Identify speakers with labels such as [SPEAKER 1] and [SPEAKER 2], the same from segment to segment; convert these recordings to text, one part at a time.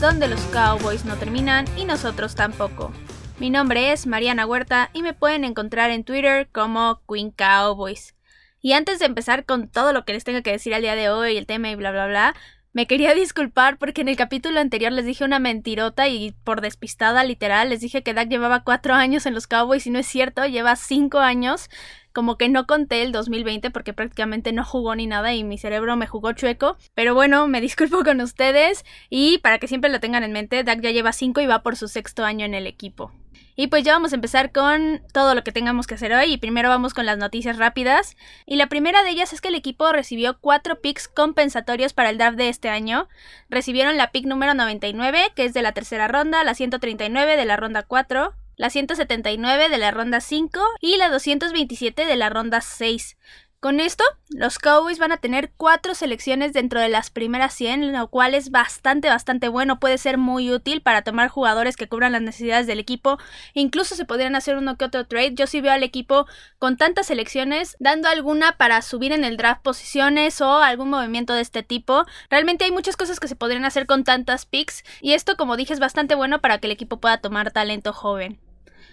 [SPEAKER 1] donde los Cowboys no terminan y nosotros tampoco. Mi nombre es Mariana Huerta y me pueden encontrar en Twitter como Queen Cowboys. Y antes de empezar con todo lo que les tengo que decir al día de hoy, el tema y bla bla bla, me quería disculpar porque en el capítulo anterior les dije una mentirota y por despistada literal les dije que Dak llevaba cuatro años en los Cowboys y no es cierto, lleva cinco años. Como que no conté el 2020 porque prácticamente no jugó ni nada y mi cerebro me jugó chueco. Pero bueno, me disculpo con ustedes y para que siempre lo tengan en mente, Dak ya lleva cinco y va por su sexto año en el equipo. Y pues ya vamos a empezar con todo lo que tengamos que hacer hoy y primero vamos con las noticias rápidas. Y la primera de ellas es que el equipo recibió cuatro picks compensatorios para el draft de este año. Recibieron la pick número 99, que es de la tercera ronda, la 139 de la ronda 4, la 179 de la ronda 5 y la 227 de la ronda 6. Con esto, los Cowboys van a tener cuatro selecciones dentro de las primeras 100, lo cual es bastante, bastante bueno. Puede ser muy útil para tomar jugadores que cubran las necesidades del equipo. Incluso se podrían hacer uno que otro trade. Yo sí veo al equipo con tantas selecciones, dando alguna para subir en el draft posiciones o algún movimiento de este tipo. Realmente hay muchas cosas que se podrían hacer con tantas picks. Y esto, como dije, es bastante bueno para que el equipo pueda tomar talento joven.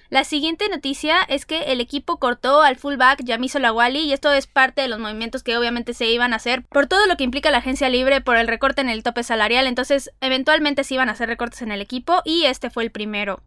[SPEAKER 1] La siguiente noticia es que el equipo cortó al fullback Yamiso Lawali y esto es parte de los movimientos que obviamente se iban a hacer por todo lo que implica la agencia libre, por el recorte en el tope salarial, entonces eventualmente se iban a hacer recortes en el equipo y este fue el primero.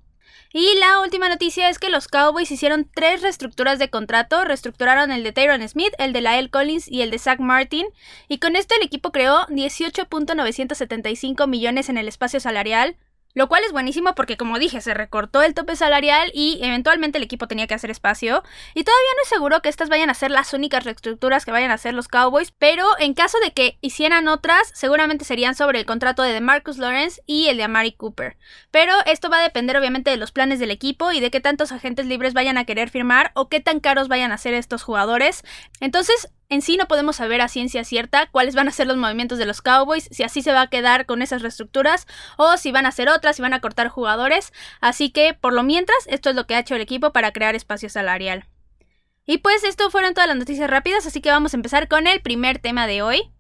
[SPEAKER 1] Y la última noticia es que los Cowboys hicieron tres reestructuras de contrato, reestructuraron el de Tyron Smith, el de Lael Collins y el de Zach Martin, y con esto el equipo creó 18.975 millones en el espacio salarial, lo cual es buenísimo porque, como dije, se recortó el tope salarial y eventualmente el equipo tenía que hacer espacio. Y todavía no es seguro que estas vayan a ser las únicas reestructuras que vayan a hacer los Cowboys, pero en caso de que hicieran otras, seguramente serían sobre el contrato de DeMarcus Lawrence y el de Amari Cooper. Pero esto va a depender obviamente de los planes del equipo y de qué tantos agentes libres vayan a querer firmar o qué tan caros vayan a ser estos jugadores. Entonces, en sí no podemos saber a ciencia cierta cuáles van a ser los movimientos de los Cowboys, si así se va a quedar con esas reestructuras o si van a ser otras, si van a cortar jugadores. Así que, por lo mientras, esto es lo que ha hecho el equipo para crear espacio salarial. Y pues esto fueron todas las noticias rápidas, así que vamos a empezar con el primer tema de hoy.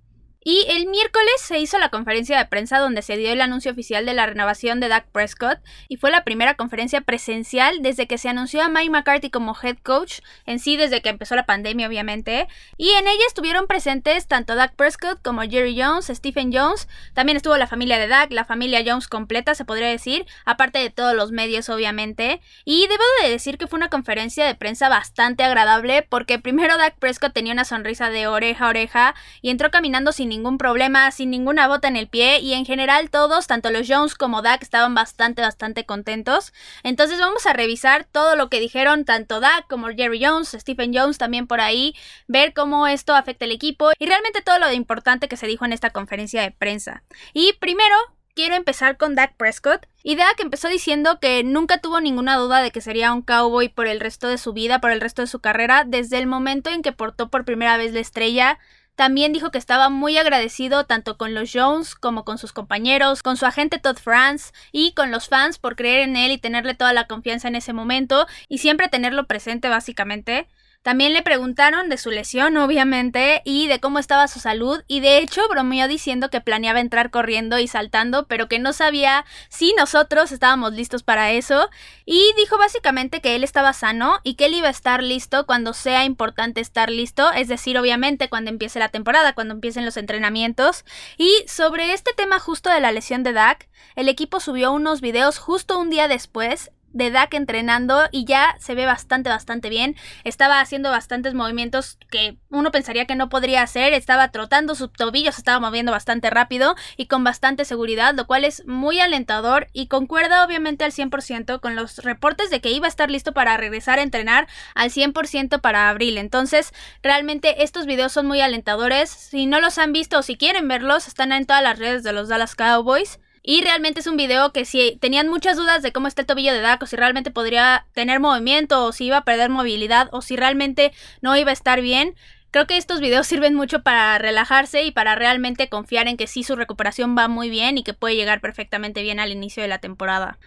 [SPEAKER 1] Y el miércoles se hizo la conferencia de prensa donde se dio el anuncio oficial de la renovación de Dak Prescott y fue la primera conferencia presencial desde que se anunció a Mike McCarthy como head coach, en sí desde que empezó la pandemia obviamente, y en ella estuvieron presentes tanto Dak Prescott como Jerry Jones, Stephen Jones, también estuvo la familia de Dak, la familia Jones completa se podría decir, aparte de todos los medios obviamente, y debo de decir que fue una conferencia de prensa bastante agradable porque primero Dak Prescott tenía una sonrisa de oreja a oreja y entró caminando sin ningún problema, sin ninguna bota en el pie y en general todos, tanto los Jones como Dak, estaban bastante, bastante contentos. Entonces vamos a revisar todo lo que dijeron tanto Dak como Jerry Jones, Stephen Jones también por ahí, ver cómo esto afecta al equipo y realmente todo lo importante que se dijo en esta conferencia de prensa. Y primero, quiero empezar con Dak Prescott. Y Dak empezó diciendo que nunca tuvo ninguna duda de que sería un cowboy por el resto de su vida, por el resto de su carrera, desde el momento en que portó por primera vez la estrella también dijo que estaba muy agradecido tanto con los Jones como con sus compañeros, con su agente Todd France y con los fans por creer en él y tenerle toda la confianza en ese momento y siempre tenerlo presente básicamente. También le preguntaron de su lesión, obviamente, y de cómo estaba su salud, y de hecho bromeó diciendo que planeaba entrar corriendo y saltando, pero que no sabía si nosotros estábamos listos para eso, y dijo básicamente que él estaba sano y que él iba a estar listo cuando sea importante estar listo, es decir, obviamente cuando empiece la temporada, cuando empiecen los entrenamientos. Y sobre este tema justo de la lesión de Dak, el equipo subió unos videos justo un día después de Dak entrenando y ya se ve bastante, bastante bien. Estaba haciendo bastantes movimientos que uno pensaría que no podría hacer. Estaba trotando, sus tobillos estaba moviendo bastante rápido y con bastante seguridad, lo cual es muy alentador y concuerda obviamente al 100% con los reportes de que iba a estar listo para regresar a entrenar al 100% para abril. Entonces, realmente estos videos son muy alentadores. Si no los han visto o si quieren verlos, están en todas las redes de los Dallas Cowboys. Y realmente es un video que si tenían muchas dudas de cómo está el tobillo de Dak, o si realmente podría tener movimiento, o si iba a perder movilidad, o si realmente no iba a estar bien, creo que estos videos sirven mucho para relajarse y para realmente confiar en que sí su recuperación va muy bien y que puede llegar perfectamente bien al inicio de la temporada.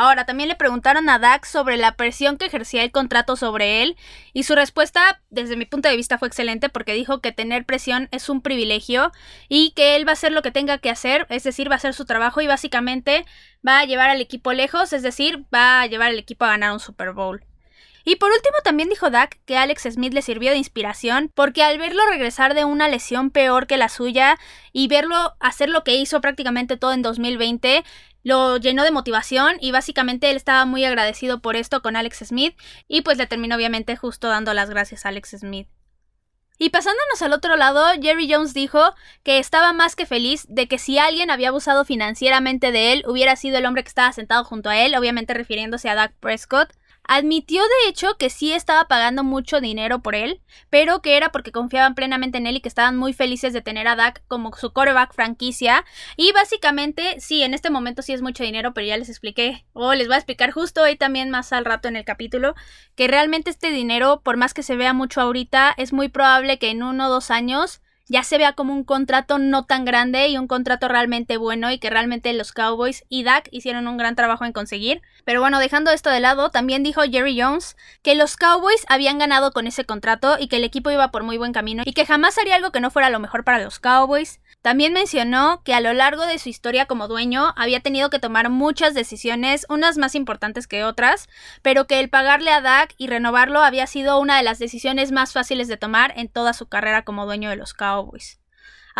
[SPEAKER 1] Ahora, también le preguntaron a Dak sobre la presión que ejercía el contrato sobre él y su respuesta, desde mi punto de vista, fue excelente porque dijo que tener presión es un privilegio y que él va a hacer lo que tenga que hacer, es decir, va a hacer su trabajo y básicamente va a llevar al equipo lejos, es decir, va a llevar al equipo a ganar un Super Bowl. Y por último también dijo Dak que Alex Smith le sirvió de inspiración porque al verlo regresar de una lesión peor que la suya y verlo hacer lo que hizo prácticamente todo en 2020, lo llenó de motivación y básicamente él estaba muy agradecido por esto con Alex Smith y pues le terminó obviamente justo dando las gracias a Alex Smith. Y pasándonos al otro lado, Jerry Jones dijo que estaba más que feliz de que si alguien había abusado financieramente de él, hubiera sido el hombre que estaba sentado junto a él, obviamente refiriéndose a Dak Prescott. Admitió de hecho que sí estaba pagando mucho dinero por él, pero que era porque confiaban plenamente en él y que estaban muy felices de tener a Dak como su coreback franquicia. Y básicamente, sí, en este momento sí es mucho dinero, pero ya les expliqué, o les voy a explicar justo hoy también más al rato en el capítulo, que realmente este dinero, por más que se vea mucho ahorita, es muy probable que en uno o dos años ya se vea como un contrato no tan grande y un contrato realmente bueno y que realmente los Cowboys y Dak hicieron un gran trabajo en conseguir. Pero bueno, dejando esto de lado, también dijo Jerry Jones que los Cowboys habían ganado con ese contrato y que el equipo iba por muy buen camino y que jamás haría algo que no fuera lo mejor para los Cowboys. También mencionó que a lo largo de su historia como dueño había tenido que tomar muchas decisiones, unas más importantes que otras, pero que el pagarle a Dak y renovarlo había sido una de las decisiones más fáciles de tomar en toda su carrera como dueño de los Cowboys.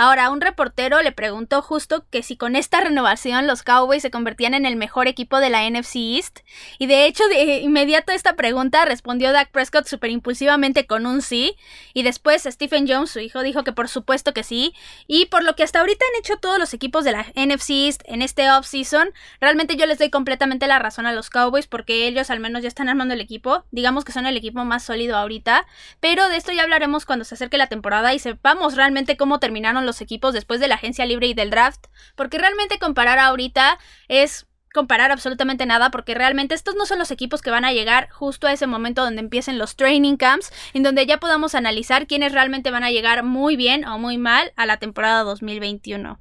[SPEAKER 1] Ahora, un reportero le preguntó justo que si con esta renovación los Cowboys se convertían en el mejor equipo de la NFC East. Y de hecho, de inmediato a esta pregunta respondió Dak Prescott súper impulsivamente con un sí. Y después Stephen Jones, su hijo, dijo que por supuesto que sí. Y por lo que hasta ahorita han hecho todos los equipos de la NFC East en este offseason, realmente yo les doy completamente la razón a los Cowboys porque ellos al menos ya están armando el equipo. Digamos que son el equipo más sólido ahorita. Pero de esto ya hablaremos cuando se acerque la temporada y sepamos realmente cómo terminaron los equipos después de la agencia libre y del draft, porque realmente comparar ahorita es comparar absolutamente nada porque realmente estos no son los equipos que van a llegar justo a ese momento donde empiecen los training camps, en donde ya podamos analizar quiénes realmente van a llegar muy bien o muy mal a la temporada 2021.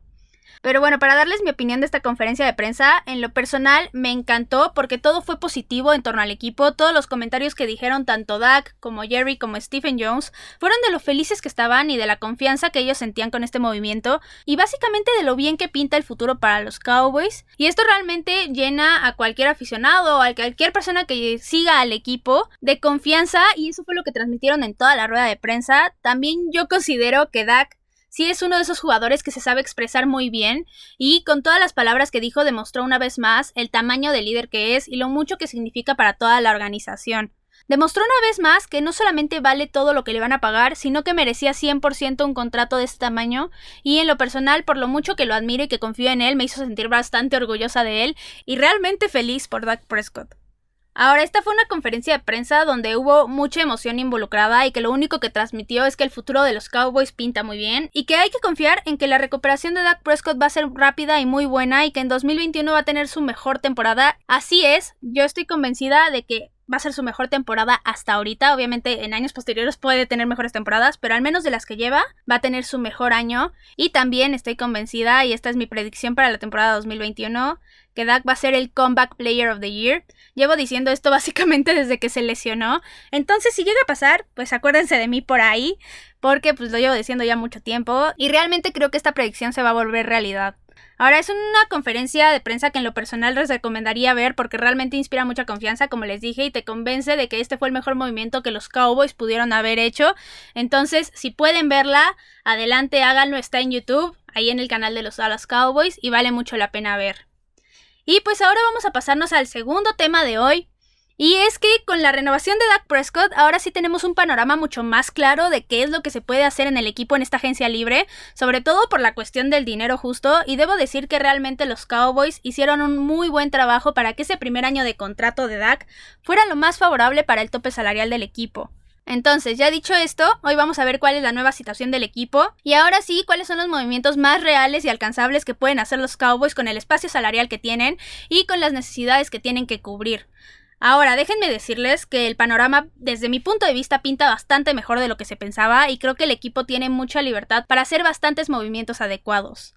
[SPEAKER 1] Pero bueno, para darles mi opinión de esta conferencia de prensa, en lo personal me encantó porque todo fue positivo en torno al equipo, todos los comentarios que dijeron tanto Doug como Jerry como Stephen Jones fueron de lo felices que estaban y de la confianza que ellos sentían con este movimiento y básicamente de lo bien que pinta el futuro para los Cowboys. Y esto realmente llena a cualquier aficionado o a cualquier persona que siga al equipo de confianza y eso fue lo que transmitieron en toda la rueda de prensa. También yo considero que Dak sí es uno de esos jugadores que se sabe expresar muy bien y con todas las palabras que dijo demostró una vez más el tamaño de líder que es y lo mucho que significa para toda la organización. Demostró una vez más que no solamente vale todo lo que le van a pagar, sino que merecía 100% un contrato de este tamaño y en lo personal, por lo mucho que lo admiro y que confío en él, me hizo sentir bastante orgullosa de él y realmente feliz por Doug Prescott. Ahora, esta fue una conferencia de prensa donde hubo mucha emoción involucrada y que lo único que transmitió es que el futuro de los Cowboys pinta muy bien y que hay que confiar en que la recuperación de Dak Prescott va a ser rápida y muy buena y que en 2021 va a tener su mejor temporada. Así es, yo estoy convencida de que va a ser su mejor temporada hasta ahorita. Obviamente en años posteriores puede tener mejores temporadas, pero al menos de las que lleva va a tener su mejor año. Y también estoy convencida, y esta es mi predicción para la temporada 2021, que Dak va a ser el Comeback Player of the Year. Llevo diciendo esto básicamente desde que se lesionó. Entonces si llega a pasar, pues acuérdense de mí por ahí, porque pues lo llevo diciendo ya mucho tiempo. Y realmente creo que esta predicción se va a volver realidad. Ahora es una conferencia de prensa que en lo personal les recomendaría ver porque realmente inspira mucha confianza, como les dije, y te convence de que este fue el mejor movimiento que los Cowboys pudieron haber hecho. Entonces, si pueden verla, adelante, háganlo, está en YouTube, ahí en el canal de los Dallas Cowboys, y vale mucho la pena ver. Y pues ahora vamos a pasarnos al segundo tema de hoy, y es que con la renovación de Dak Prescott, ahora sí tenemos un panorama mucho más claro de qué es lo que se puede hacer en el equipo en esta agencia libre, sobre todo por la cuestión del dinero justo, y debo decir que realmente los Cowboys hicieron un muy buen trabajo para que ese primer año de contrato de Dak fuera lo más favorable para el tope salarial del equipo. Entonces, ya dicho esto, hoy vamos a ver cuál es la nueva situación del equipo y ahora sí, cuáles son los movimientos más reales y alcanzables que pueden hacer los Cowboys con el espacio salarial que tienen y con las necesidades que tienen que cubrir. Ahora, déjenme decirles que el panorama desde mi punto de vista pinta bastante mejor de lo que se pensaba y creo que el equipo tiene mucha libertad para hacer bastantes movimientos adecuados.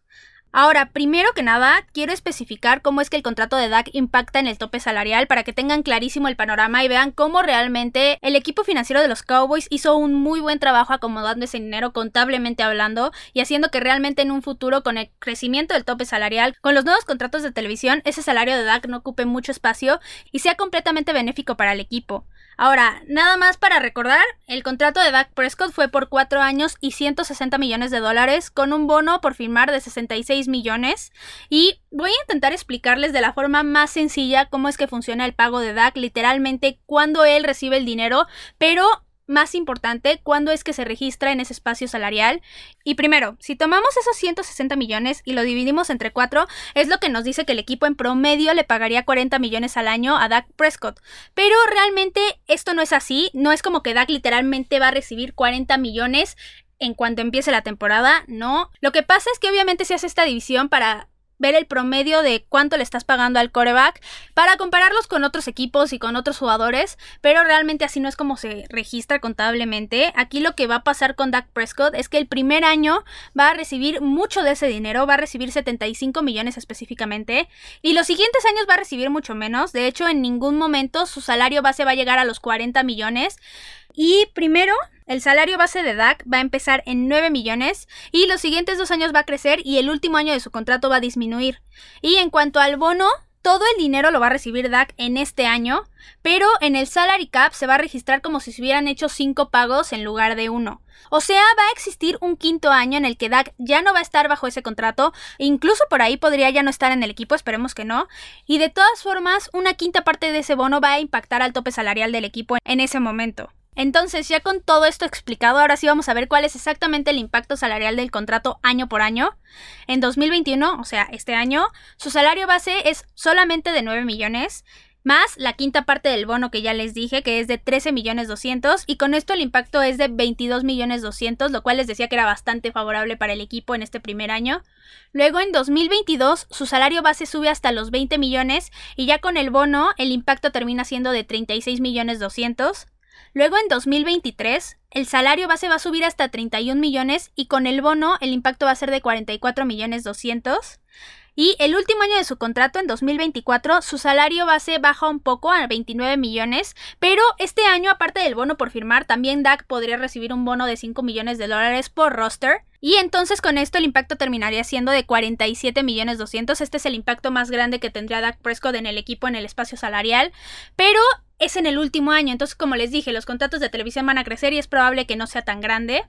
[SPEAKER 1] Ahora, primero que nada, quiero especificar cómo es que el contrato de Dak impacta en el tope salarial para que tengan clarísimo el panorama y vean cómo realmente el equipo financiero de los Cowboys hizo un muy buen trabajo acomodando ese dinero contablemente hablando y haciendo que realmente en un futuro con el crecimiento del tope salarial, con los nuevos contratos de televisión, ese salario de Dak no ocupe mucho espacio y sea completamente benéfico para el equipo. Ahora, nada más para recordar, el contrato de Dak Prescott fue por 4 años y 160 millones de dólares, con un bono por firmar de 66 millones. Y voy a intentar explicarles de la forma más sencilla cómo es que funciona el pago de Dak, literalmente cuando él recibe el dinero, pero más importante, cuándo es que se registra en ese espacio salarial. Y primero, si tomamos esos 160 millones y lo dividimos entre cuatro, es lo que nos dice que el equipo en promedio le pagaría 40 millones al año a Dak Prescott. Pero realmente esto no es así, no es como que Dak literalmente va a recibir 40 millones en cuanto empiece la temporada, no. Lo que pasa es que obviamente se hace esta división para ver el promedio de cuánto le estás pagando al coreback para compararlos con otros equipos y con otros jugadores, pero realmente así no es como se registra contablemente. Aquí lo que va a pasar con Dak Prescott es que el primer año va a recibir mucho de ese dinero, va a recibir 75 millones específicamente, y los siguientes años va a recibir mucho menos. De hecho, en ningún momento su salario base va a llegar a los 40 millones. Y primero, el salario base de Dak va a empezar en 9 millones y los siguientes dos años va a crecer y el último año de su contrato va a disminuir. Y en cuanto al bono, todo el dinero lo va a recibir Dak en este año, pero en el salary cap se va a registrar como si se hubieran hecho 5 pagos en lugar de uno. O sea, va a existir un quinto año en el que Dak ya no va a estar bajo ese contrato, incluso por ahí podría ya no estar en el equipo, esperemos que no. Y de todas formas, una quinta parte de ese bono va a impactar al tope salarial del equipo en ese momento. Entonces, ya con todo esto explicado, ahora sí vamos a ver cuál es exactamente el impacto salarial del contrato año por año. En 2021, o sea, este año, su salario base es solamente de 9 millones, más la quinta parte del bono que ya les dije, que es de 13 millones 200, y con esto el impacto es de 22 millones 200, lo cual les decía que era bastante favorable para el equipo en este primer año. Luego en 2022 su salario base sube hasta los 20 millones y ya con el bono el impacto termina siendo de 36 millones 200. Luego en 2023 el salario base va a subir hasta 31 millones y con el bono el impacto va a ser de 44 millones 200. Y el último año de su contrato, en 2024, su salario base baja un poco a 29 millones, pero este año, aparte del bono por firmar, también DAC podría recibir un bono de 5 millones de dólares por roster. Y entonces con esto el impacto terminaría siendo de 47 millones 200. Este es el impacto más grande que tendría Dak Prescott en el equipo en el espacio salarial. Pero es en el último año. Entonces, como les dije, los contratos de televisión van a crecer y es probable que no sea tan grande.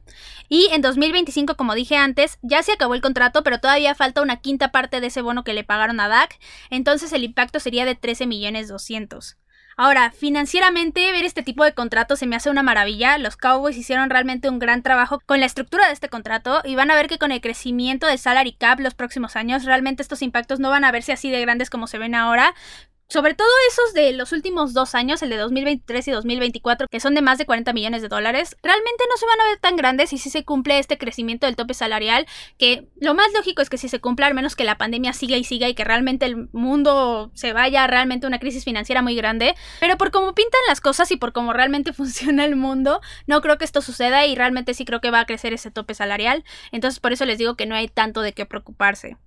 [SPEAKER 1] Y en 2025, como dije antes, ya se acabó el contrato, pero todavía falta una quinta parte de ese bono que le pagaron a DAC. Entonces, el impacto sería de 13 millones 200. Ahora, financieramente, ver este tipo de contratos se me hace una maravilla. Los Cowboys hicieron realmente un gran trabajo con la estructura de este contrato y van a ver que con el crecimiento del salary cap los próximos años, realmente estos impactos no van a verse así de grandes como se ven ahora, sobre todo esos de los últimos dos años, el de 2023 y 2024, que son de más de 40 millones de dólares, realmente no se van a ver tan grandes y si se cumple este crecimiento del tope salarial, que lo más lógico es que si se cumple, al menos que la pandemia siga y siga y que realmente el mundo se vaya realmente una crisis financiera muy grande, pero por cómo pintan las cosas y por cómo realmente funciona el mundo, no creo que esto suceda y realmente sí creo que va a crecer ese tope salarial, entonces por eso les digo que no hay tanto de qué preocuparse.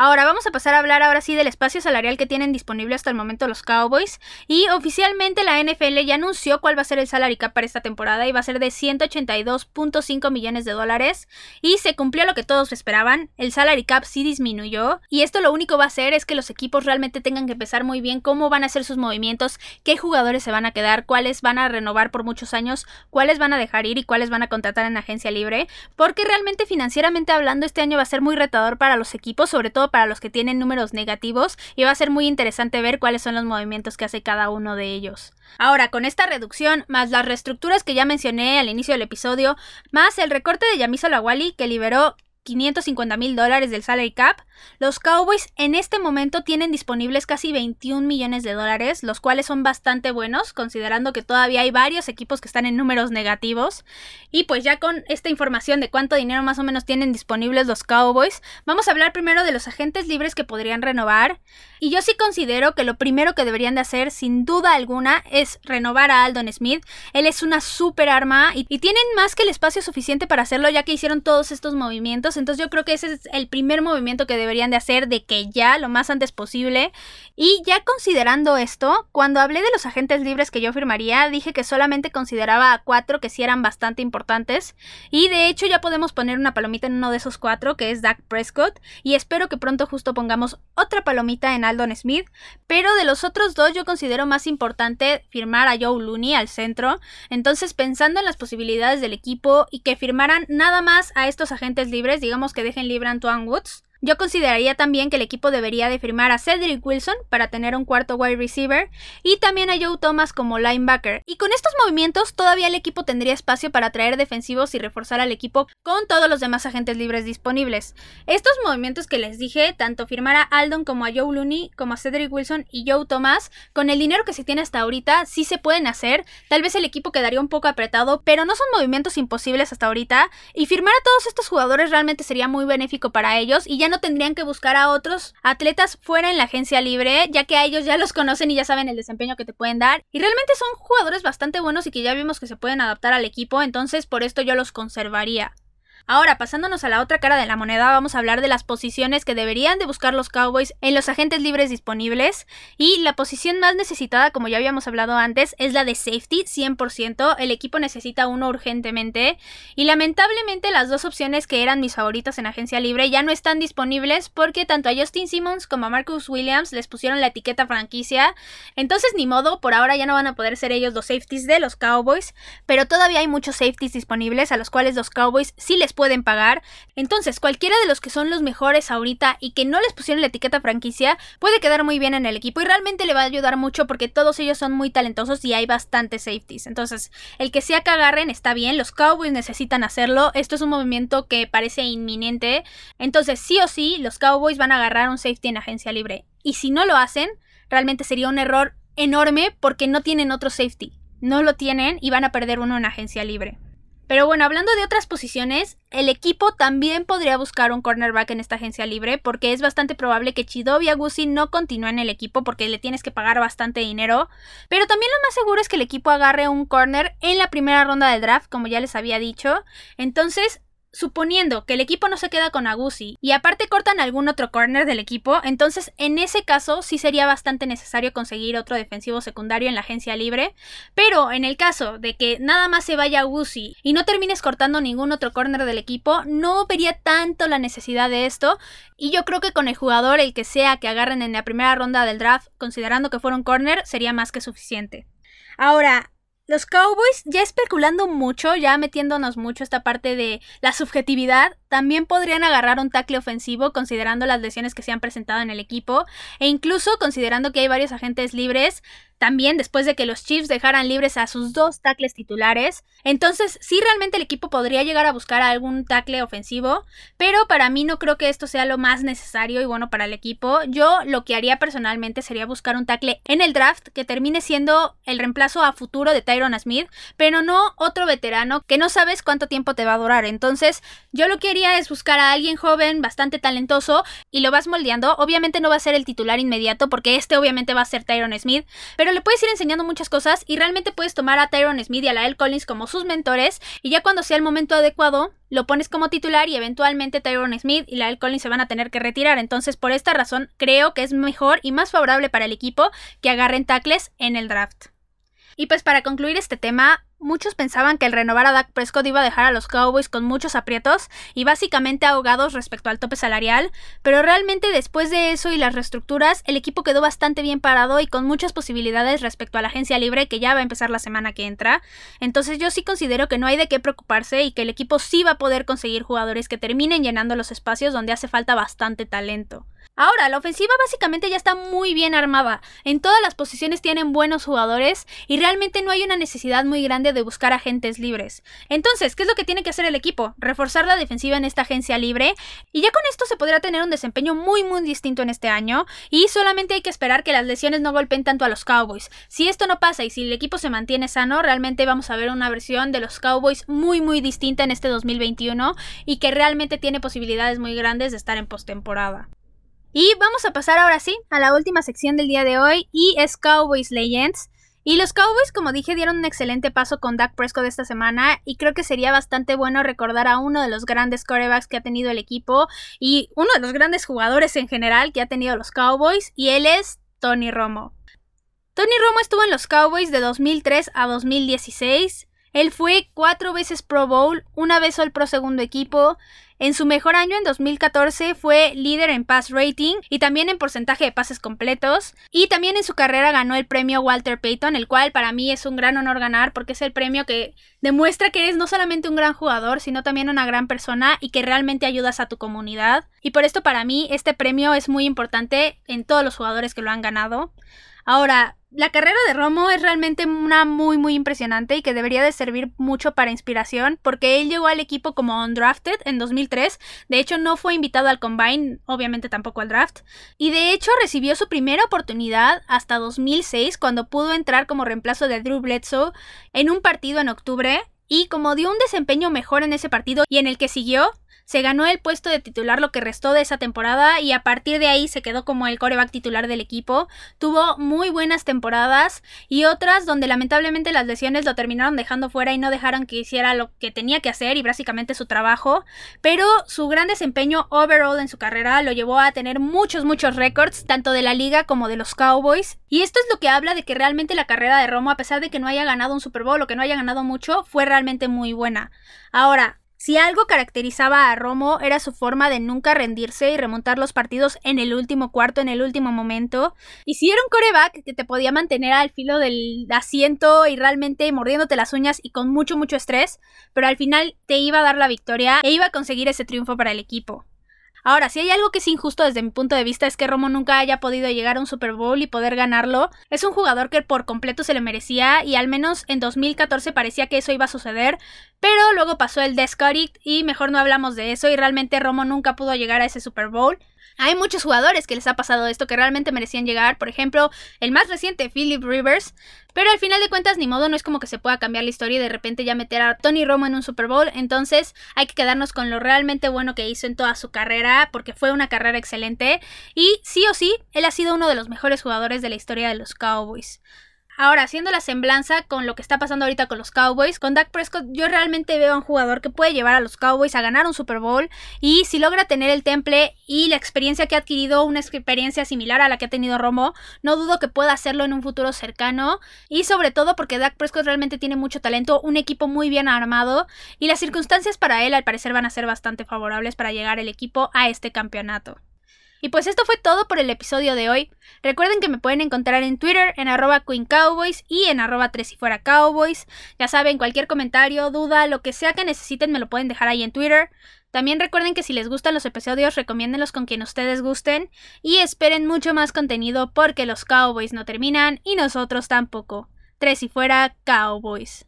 [SPEAKER 1] Ahora vamos a pasar a hablar ahora sí del espacio salarial que tienen disponible hasta el momento los Cowboys. Y oficialmente la NFL ya anunció cuál va a ser el salary cap para esta temporada y va a ser de 182.5 millones de dólares. Y se cumplió lo que todos esperaban. El salary cap sí disminuyó. Y esto lo único va a hacer es que los equipos realmente tengan que pensar muy bien cómo van a hacer sus movimientos, qué jugadores se van a quedar, cuáles van a renovar por muchos años, cuáles van a dejar ir y cuáles van a contratar en agencia libre. Porque realmente financieramente hablando este año va a ser muy retador para los equipos, sobre todo para los que tienen números negativos y va a ser muy interesante ver cuáles son los movimientos que hace cada uno de ellos. Ahora, con esta reducción, más las reestructuras que ya mencioné al inicio del episodio, más el recorte de Yamisa Lawali que liberó 550 mil dólares del salary cap, los Cowboys en este momento tienen disponibles casi 21 millones de dólares, los cuales son bastante buenos, considerando que todavía hay varios equipos que están en números negativos. Y pues ya con esta información de cuánto dinero más o menos tienen disponibles los Cowboys, vamos a hablar primero de los agentes libres que podrían renovar. Y yo sí considero que lo primero que deberían de hacer, sin duda alguna, es renovar a Aldon Smith. Él es una super arma y, y tienen más que el espacio suficiente para hacerlo ya que hicieron todos estos movimientos. Entonces yo creo que ese es el primer movimiento que debe deberían de hacer de que ya, lo más antes posible. Y ya considerando esto, cuando hablé de los agentes libres que yo firmaría, dije que solamente consideraba a cuatro que sí eran bastante importantes. Y de hecho ya podemos poner una palomita en uno de esos cuatro, que es Dak Prescott. Y espero que pronto justo pongamos otra palomita en Aldon Smith. Pero de los otros dos yo considero más importante firmar a Joe Looney al centro. Entonces pensando en las posibilidades del equipo y que firmaran nada más a estos agentes libres, digamos que dejen libre a Antoine Woods, yo consideraría también que el equipo debería de firmar a Cedric Wilson para tener un cuarto wide receiver y también a Joe Thomas como linebacker. Y con estos movimientos todavía el equipo tendría espacio para traer defensivos y reforzar al equipo con todos los demás agentes libres disponibles. Estos movimientos que les dije, tanto firmar a Aldon como a Joe Looney, como a Cedric Wilson y Joe Thomas, con el dinero que se tiene hasta ahorita, sí se pueden hacer. Tal vez el equipo quedaría un poco apretado, pero no son movimientos imposibles hasta ahorita. Y firmar a todos estos jugadores realmente sería muy benéfico para ellos y ya no tendrían que buscar a otros atletas fuera en la agencia libre, ya que a ellos ya los conocen y ya saben el desempeño que te pueden dar. Y realmente son jugadores bastante buenos y que ya vimos que se pueden adaptar al equipo, entonces por esto yo los conservaría. Ahora, pasándonos a la otra cara de la moneda, vamos a hablar de las posiciones que deberían de buscar los Cowboys en los agentes libres disponibles. Y la posición más necesitada, como ya habíamos hablado antes, es la de safety, 100%. El equipo necesita uno urgentemente. Y lamentablemente las dos opciones que eran mis favoritas en agencia libre ya no están disponibles porque tanto a Justin Simmons como a Marcus Williams les pusieron la etiqueta franquicia. Entonces, ni modo, por ahora ya no van a poder ser ellos los safeties de los Cowboys. Pero todavía hay muchos safeties disponibles a los cuales los Cowboys sí les pueden pagar. Entonces, cualquiera de los que son los mejores ahorita y que no les pusieron la etiqueta franquicia puede quedar muy bien en el equipo y realmente le va a ayudar mucho porque todos ellos son muy talentosos y hay bastantes safeties. Entonces, el que sea que agarren está bien, los Cowboys necesitan hacerlo. Esto es un movimiento que parece inminente. Entonces, sí o sí, los Cowboys van a agarrar un safety en agencia libre. Y si no lo hacen, realmente sería un error enorme porque no tienen otro safety. No lo tienen y van a perder uno en agencia libre. Pero bueno, hablando de otras posiciones, el equipo también podría buscar un cornerback en esta agencia libre porque es bastante probable que Chidobi Agusi no continúe en el equipo porque le tienes que pagar bastante dinero. Pero también lo más seguro es que el equipo agarre un corner en la primera ronda del draft, como ya les había dicho. Entonces, suponiendo que el equipo no se queda con Agusi y aparte cortan algún otro corner del equipo, entonces en ese caso sí sería bastante necesario conseguir otro defensivo secundario en la agencia libre. Pero en el caso de que nada más se vaya Agusi y no termines cortando ningún otro corner del equipo, no vería tanto la necesidad de esto. Y yo creo que con el jugador, el que sea que agarren en la primera ronda del draft, considerando que fuera un corner, sería más que suficiente. Ahora, los Cowboys, ya especulando mucho, ya metiéndonos mucho esta parte de la subjetividad, también podrían agarrar un tackle ofensivo considerando las lesiones que se han presentado en el equipo e incluso considerando que hay varios agentes libres también después de que los Chiefs dejaran libres a sus dos tackles titulares. Entonces, sí, realmente el equipo podría llegar a buscar algún tackle ofensivo, pero para mí no creo que esto sea lo más necesario y bueno para el equipo. Yo lo que haría personalmente sería buscar un tackle en el draft que termine siendo el reemplazo a futuro de Tyron Smith, pero no otro veterano que no sabes cuánto tiempo te va a durar. Entonces, yo lo que haría es buscar a alguien joven, bastante talentoso y lo vas moldeando. Obviamente no va a ser el titular inmediato porque este obviamente va a ser Tyron Smith, pero pero le puedes ir enseñando muchas cosas y realmente puedes tomar a Tyron Smith y a Lael Collins como sus mentores y ya cuando sea el momento adecuado lo pones como titular y eventualmente Tyron Smith y Lael Collins se van a tener que retirar. Entonces por esta razón creo que es mejor y más favorable para el equipo que agarren tackles en el draft. Y pues para concluir este tema, Muchos pensaban que el renovar a Dak Prescott iba a dejar a los Cowboys con muchos aprietos y básicamente ahogados respecto al tope salarial, pero realmente después de eso y las reestructuras, el equipo quedó bastante bien parado y con muchas posibilidades respecto a la agencia libre que ya va a empezar la semana que entra. Entonces yo sí considero que no hay de qué preocuparse y que el equipo sí va a poder conseguir jugadores que terminen llenando los espacios donde hace falta bastante talento. Ahora, la ofensiva básicamente ya está muy bien armada. En todas las posiciones tienen buenos jugadores y realmente no hay una necesidad muy grande de buscar agentes libres. Entonces, ¿qué es lo que tiene que hacer el equipo? Reforzar la defensiva en esta agencia libre y ya con esto se podrá tener un desempeño muy muy distinto en este año y solamente hay que esperar que las lesiones no golpeen tanto a los Cowboys. Si esto no pasa y si el equipo se mantiene sano, realmente vamos a ver una versión de los Cowboys muy muy distinta en este 2021 y que realmente tiene posibilidades muy grandes de estar en postemporada. Y vamos a pasar ahora sí a la última sección del día de hoy y es Cowboys Legends. Y los Cowboys, como dije, dieron un excelente paso con Dak Prescott esta semana y creo que sería bastante bueno recordar a uno de los grandes quarterbacks que ha tenido el equipo y uno de los grandes jugadores en general que ha tenido los Cowboys y él es Tony Romo. Tony Romo estuvo en los Cowboys de 2003 a 2016 él fue cuatro veces Pro Bowl, una vez All Pro segundo equipo. En su mejor año, en 2014, fue líder en pass rating y también en porcentaje de pases completos. Y también en su carrera ganó el premio Walter Payton, el cual para mí es un gran honor ganar porque es el premio que demuestra que eres no solamente un gran jugador, sino también una gran persona y que realmente ayudas a tu comunidad. Y por esto para mí este premio es muy importante en todos los jugadores que lo han ganado. Ahora, la carrera de Romo es realmente una muy muy impresionante y que debería de servir mucho para inspiración porque él llegó al equipo como undrafted en 2003, de hecho no fue invitado al combine, obviamente tampoco al draft, y de hecho recibió su primera oportunidad hasta 2006 cuando pudo entrar como reemplazo de Drew Bledsoe en un partido en octubre. Y como dio un desempeño mejor en ese partido y en el que siguió, se ganó el puesto de titular lo que restó de esa temporada y a partir de ahí se quedó como el coreback titular del equipo. Tuvo muy buenas temporadas y otras donde lamentablemente las lesiones lo terminaron dejando fuera y no dejaron que hiciera lo que tenía que hacer y básicamente su trabajo. Pero su gran desempeño overall en su carrera lo llevó a tener muchos, muchos récords, tanto de la liga como de los Cowboys. Y esto es lo que habla de que realmente la carrera de Romo, a pesar de que no haya ganado un Super Bowl o que no haya ganado mucho, fue realmente muy buena. Ahora, si algo caracterizaba a Romo era su forma de nunca rendirse y remontar los partidos en el último cuarto, en el último momento. Y si era un coreback que te podía mantener al filo del asiento y realmente mordiéndote las uñas y con mucho, mucho estrés, pero al final te iba a dar la victoria e iba a conseguir ese triunfo para el equipo. Ahora, si hay algo que es injusto desde mi punto de vista es que Romo nunca haya podido llegar a un Super Bowl y poder ganarlo. Es un jugador que por completo se le merecía y al menos en 2014 parecía que eso iba a suceder, pero luego pasó el Descaric y mejor no hablamos de eso y realmente Romo nunca pudo llegar a ese Super Bowl. Hay muchos jugadores que les ha pasado esto que realmente merecían llegar, por ejemplo, el más reciente, Philip Rivers, pero al final de cuentas ni modo, no es como que se pueda cambiar la historia y de repente ya meter a Tony Romo en un Super Bowl, entonces hay que quedarnos con lo realmente bueno que hizo en toda su carrera, porque fue una carrera excelente y sí o sí, él ha sido uno de los mejores jugadores de la historia de los Cowboys. Ahora, haciendo la semblanza con lo que está pasando ahorita con los Cowboys, con Dak Prescott yo realmente veo a un jugador que puede llevar a los Cowboys a ganar un Super Bowl y si logra tener el temple y la experiencia que ha adquirido, una experiencia similar a la que ha tenido Romo, no dudo que pueda hacerlo en un futuro cercano y sobre todo porque Dak Prescott realmente tiene mucho talento, un equipo muy bien armado y las circunstancias para él al parecer van a ser bastante favorables para llegar el equipo a este campeonato. Y pues esto fue todo por el episodio de hoy. Recuerden que me pueden encontrar en Twitter en arroba Queen Cowboys y en arroba tres y fuera Cowboys. Ya saben, cualquier comentario, duda, lo que sea que necesiten me lo pueden dejar ahí en Twitter. También recuerden que si les gustan los episodios, recomiéndenlos con quien ustedes gusten. Y esperen mucho más contenido porque los Cowboys no terminan y nosotros tampoco. Tres y fuera Cowboys.